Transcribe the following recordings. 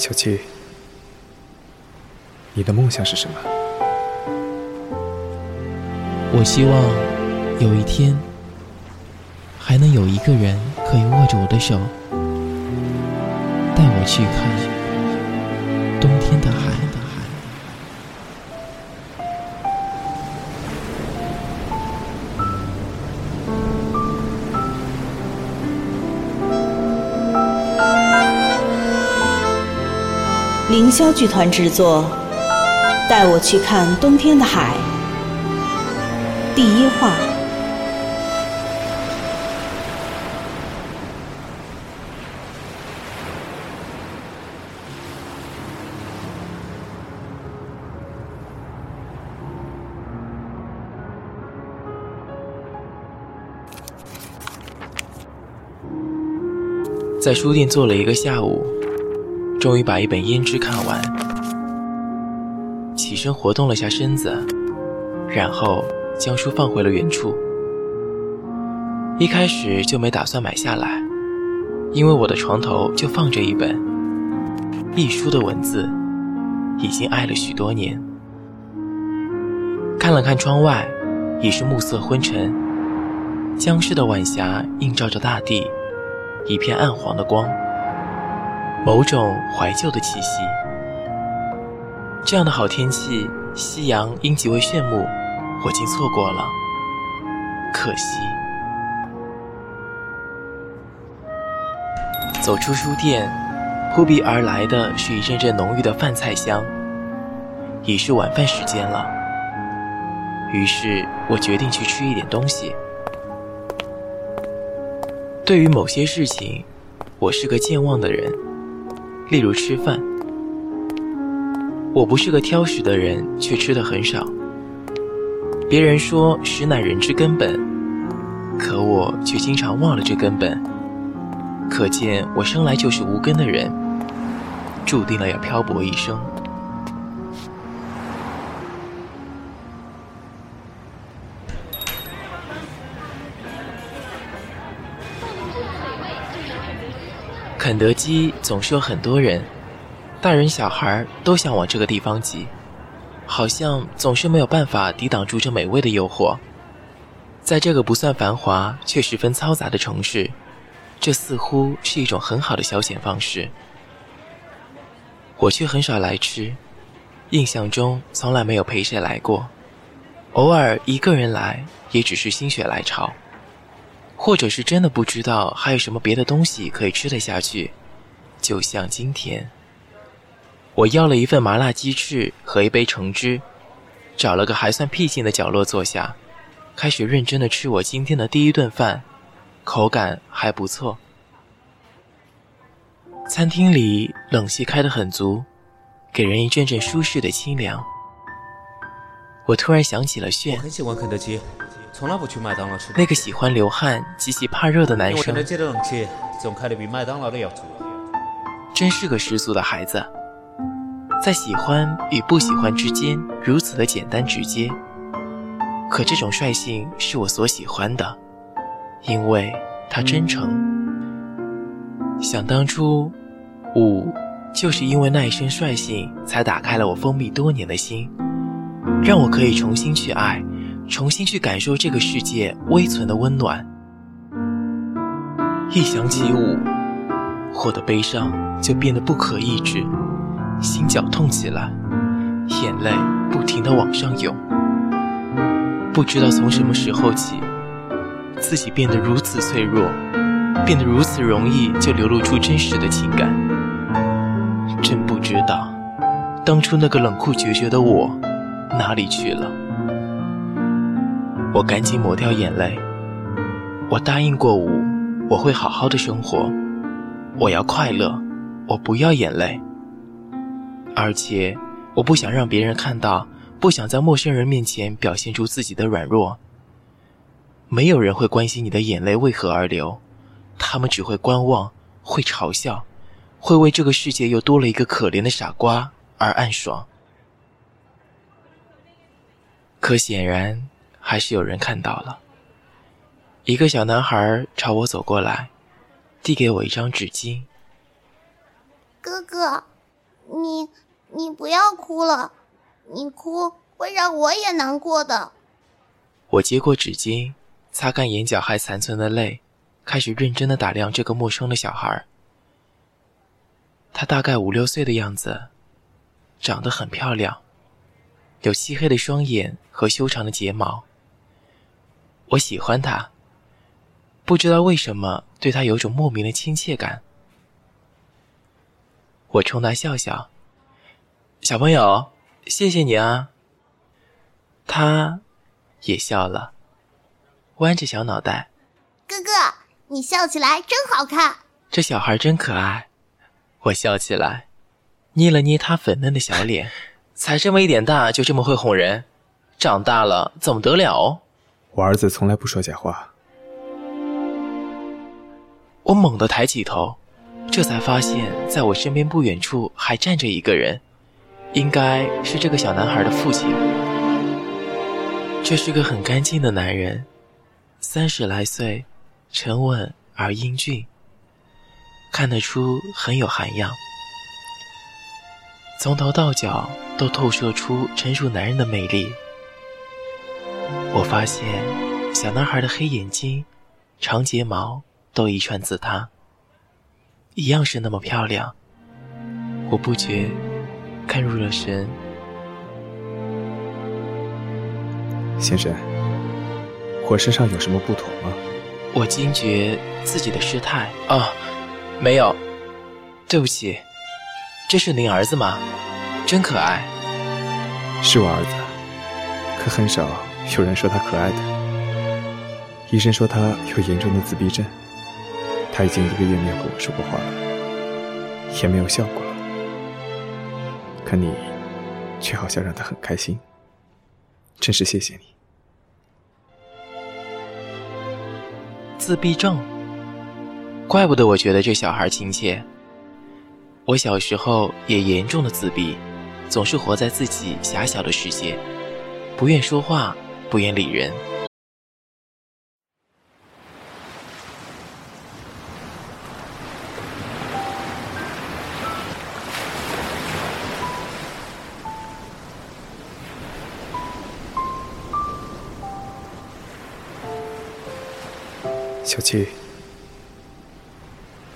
小七，你的梦想是什么？我希望有一天，还能有一个人可以握着我的手，带我去看冬天的海。凌霄剧团制作，《带我去看冬天的海》第一话。在书店坐了一个下午。终于把一本《胭脂》看完，起身活动了下身子，然后将书放回了原处。一开始就没打算买下来，因为我的床头就放着一本，一书的文字已经爱了许多年。看了看窗外，已是暮色昏沉，僵尸的晚霞映照着大地，一片暗黄的光。某种怀旧的气息。这样的好天气，夕阳因极为炫目，我竟错过了，可惜。走出书店，扑鼻而来的是一阵阵浓郁的饭菜香。已是晚饭时间了，于是我决定去吃一点东西。对于某些事情，我是个健忘的人。例如吃饭，我不是个挑食的人，却吃的很少。别人说食乃人之根本，可我却经常忘了这根本。可见我生来就是无根的人，注定了要漂泊一生。肯德基总是有很多人，大人小孩都想往这个地方挤，好像总是没有办法抵挡住这美味的诱惑。在这个不算繁华却十分嘈杂的城市，这似乎是一种很好的消遣方式。我却很少来吃，印象中从来没有陪谁来过，偶尔一个人来也只是心血来潮。或者是真的不知道还有什么别的东西可以吃得下去，就像今天，我要了一份麻辣鸡翅和一杯橙汁，找了个还算僻静的角落坐下，开始认真的吃我今天的第一顿饭，口感还不错。餐厅里冷气开得很足，给人一阵阵舒适的清凉。我突然想起了炫，我很喜欢肯德基。从来不去麦当劳吃。那个喜欢流汗、极其怕热的男生，肯德基的冷气总开的比麦当劳的要足。真是个十足的孩子，在喜欢与不喜欢之间如此的简单直接。可这种率性是我所喜欢的，因为他真诚。想当初，五就是因为那一身率性，才打开了我封闭多年的心，让我可以重新去爱。重新去感受这个世界微存的温暖。一想起舞，我的悲伤就变得不可抑制，心绞痛起来，眼泪不停地往上涌。不知道从什么时候起，自己变得如此脆弱，变得如此容易就流露出真实的情感。真不知道，当初那个冷酷决绝的我，哪里去了？我赶紧抹掉眼泪。我答应过五，我会好好的生活，我要快乐，我不要眼泪。而且，我不想让别人看到，不想在陌生人面前表现出自己的软弱。没有人会关心你的眼泪为何而流，他们只会观望，会嘲笑，会为这个世界又多了一个可怜的傻瓜而暗爽。可显然。还是有人看到了，一个小男孩朝我走过来，递给我一张纸巾。哥哥，你你不要哭了，你哭会让我也难过的。我接过纸巾，擦干眼角还残存的泪，开始认真的打量这个陌生的小孩。他大概五六岁的样子，长得很漂亮，有漆黑的双眼和修长的睫毛。我喜欢他，不知道为什么对他有种莫名的亲切感。我冲他笑笑：“小朋友，谢谢你啊。”他也笑了，弯着小脑袋：“哥哥，你笑起来真好看。”这小孩真可爱。我笑起来，捏了捏他粉嫩的小脸，才这么一点大，就这么会哄人，长大了怎么得了？我儿子从来不说假话。我猛地抬起头，这才发现，在我身边不远处还站着一个人，应该是这个小男孩的父亲。这是个很干净的男人，三十来岁，沉稳而英俊。看得出很有涵养，从头到脚都透射出成熟男人的魅力。我发现小男孩的黑眼睛、长睫毛都遗传自他，一样是那么漂亮。我不觉看入了神。先生，我身上有什么不妥吗？我惊觉自己的失态啊。没有，对不起，这是您儿子吗？真可爱。是我儿子，可很少有人说他可爱的。医生说他有严重的自闭症，他已经一个月没有跟我说过话了，也没有笑过了。可你，却好像让他很开心，真是谢谢你。自闭症。怪不得我觉得这小孩亲切。我小时候也严重的自闭，总是活在自己狭小的世界，不愿说话，不愿理人。小七。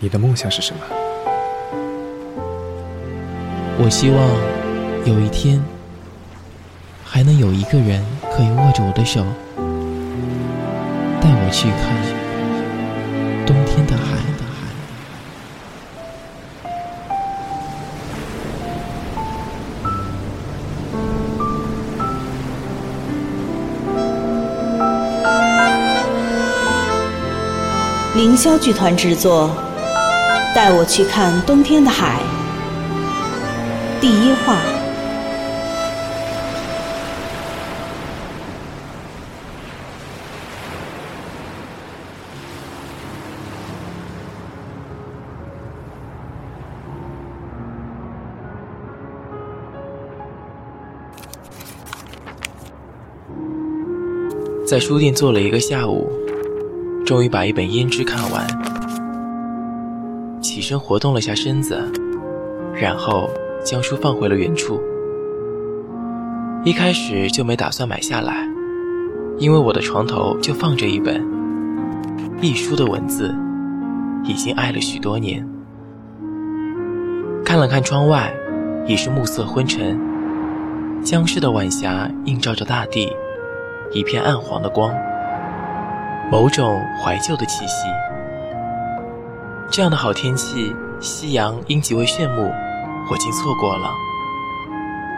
你的梦想是什么？我希望有一天还能有一个人可以握着我的手，带我去看冬天的海。凌霄剧团制作。带我去看冬天的海。第一话。在书店坐了一个下午，终于把一本《胭脂》看完。起身活动了下身子，然后将书放回了原处。一开始就没打算买下来，因为我的床头就放着一本。一书的文字已经爱了许多年。看了看窗外，已是暮色昏沉，江市的晚霞映照着大地，一片暗黄的光，某种怀旧的气息。这样的好天气，夕阳因极为炫目，我竟错过了，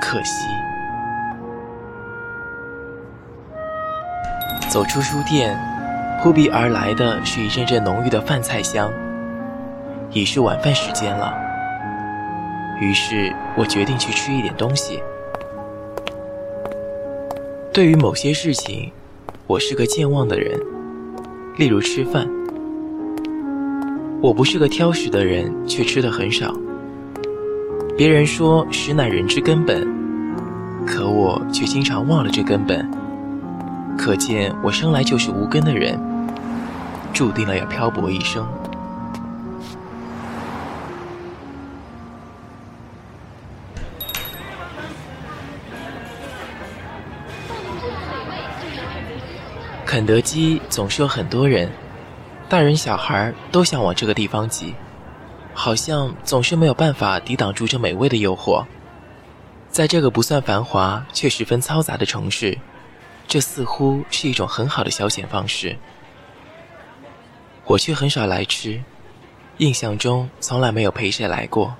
可惜。走出书店，扑鼻而来的是一阵阵浓郁的饭菜香。已是晚饭时间了，于是我决定去吃一点东西。对于某些事情，我是个健忘的人，例如吃饭。我不是个挑食的人，却吃的很少。别人说食乃人之根本，可我却经常忘了这根本。可见我生来就是无根的人，注定了要漂泊一生。肯德基总是有很多人，大人小孩都想往这个地方挤，好像总是没有办法抵挡住这美味的诱惑。在这个不算繁华却十分嘈杂的城市，这似乎是一种很好的消遣方式。我却很少来吃，印象中从来没有陪谁来过，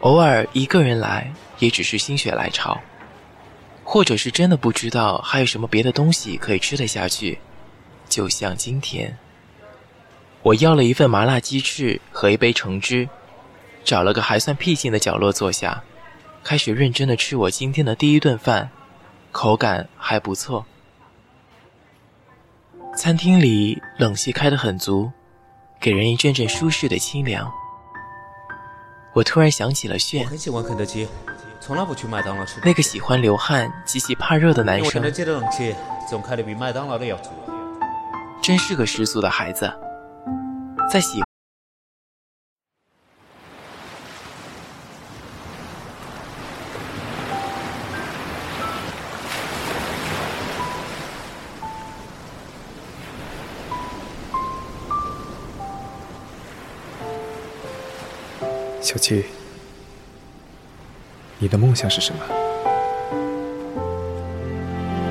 偶尔一个人来，也只是心血来潮。或者是真的不知道还有什么别的东西可以吃得下去，就像今天，我要了一份麻辣鸡翅和一杯橙汁，找了个还算僻静的角落坐下，开始认真的吃我今天的第一顿饭，口感还不错。餐厅里冷气开得很足，给人一阵阵舒适的清凉。我突然想起了炫，我很喜欢肯德基。从来不去麦当劳吃。那个喜欢流汗、极其怕热的男生，肯德基的冷气总开的比麦当劳的要足。真是个十足的孩子，在喜。小七。你的梦想是什么？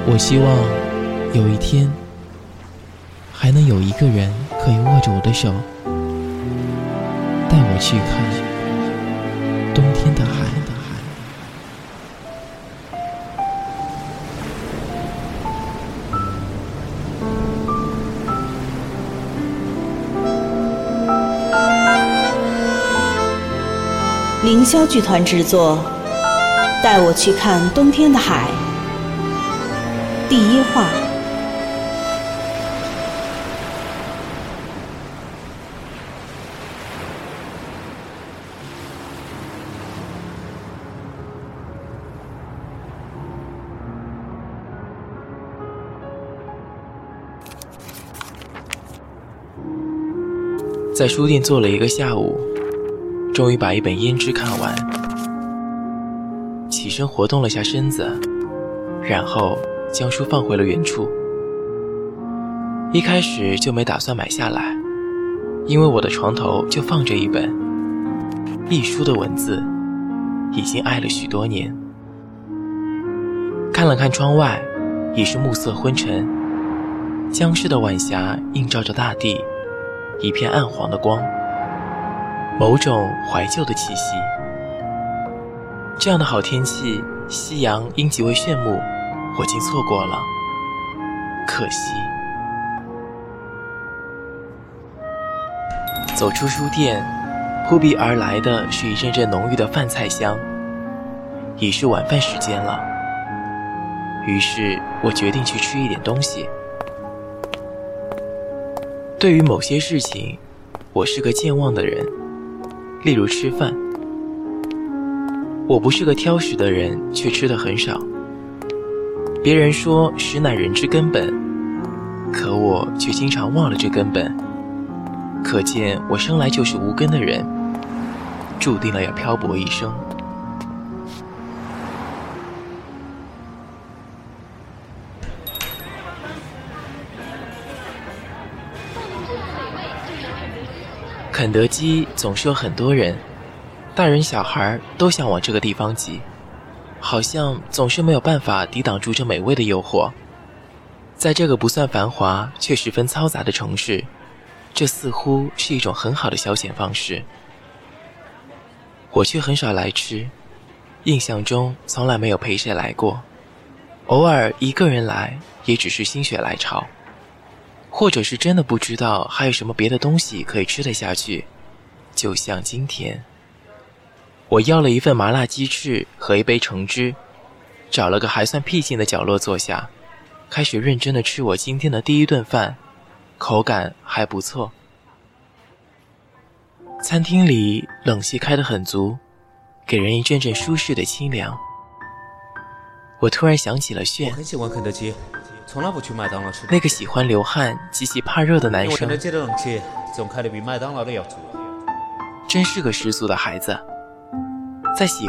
我希望有一天还能有一个人可以握着我的手，带我去看冬天的海。凌霄剧团制作。带我去看冬天的海。第一话。在书店坐了一个下午，终于把一本《胭脂》看完。活动了下身子，然后将书放回了原处。一开始就没打算买下来，因为我的床头就放着一本。一书的文字已经爱了许多年。看了看窗外，已是暮色昏沉，僵尸的晚霞映照着大地，一片暗黄的光，某种怀旧的气息。这样的好天气，夕阳因极为炫目，我竟错过了，可惜。走出书店，扑鼻而来的是一阵阵浓郁的饭菜香。已是晚饭时间了，于是我决定去吃一点东西。对于某些事情，我是个健忘的人，例如吃饭。我不是个挑食的人，却吃的很少。别人说食乃人之根本，可我却经常忘了这根本。可见我生来就是无根的人，注定了要漂泊一生。肯德基总是有很多人。大人小孩都想往这个地方挤，好像总是没有办法抵挡住这美味的诱惑。在这个不算繁华却十分嘈杂的城市，这似乎是一种很好的消遣方式。我却很少来吃，印象中从来没有陪谁来过，偶尔一个人来，也只是心血来潮，或者是真的不知道还有什么别的东西可以吃得下去，就像今天。我要了一份麻辣鸡翅和一杯橙汁，找了个还算僻静的角落坐下，开始认真的吃我今天的第一顿饭，口感还不错。餐厅里冷气开得很足，给人一阵阵舒适的清凉。我突然想起了炫，我很喜欢肯德基，从来不去麦当劳吃。那个喜欢流汗、极其怕热的男生，肯德基的冷气总开的比麦当劳的要足。真是个十足的孩子。在喜。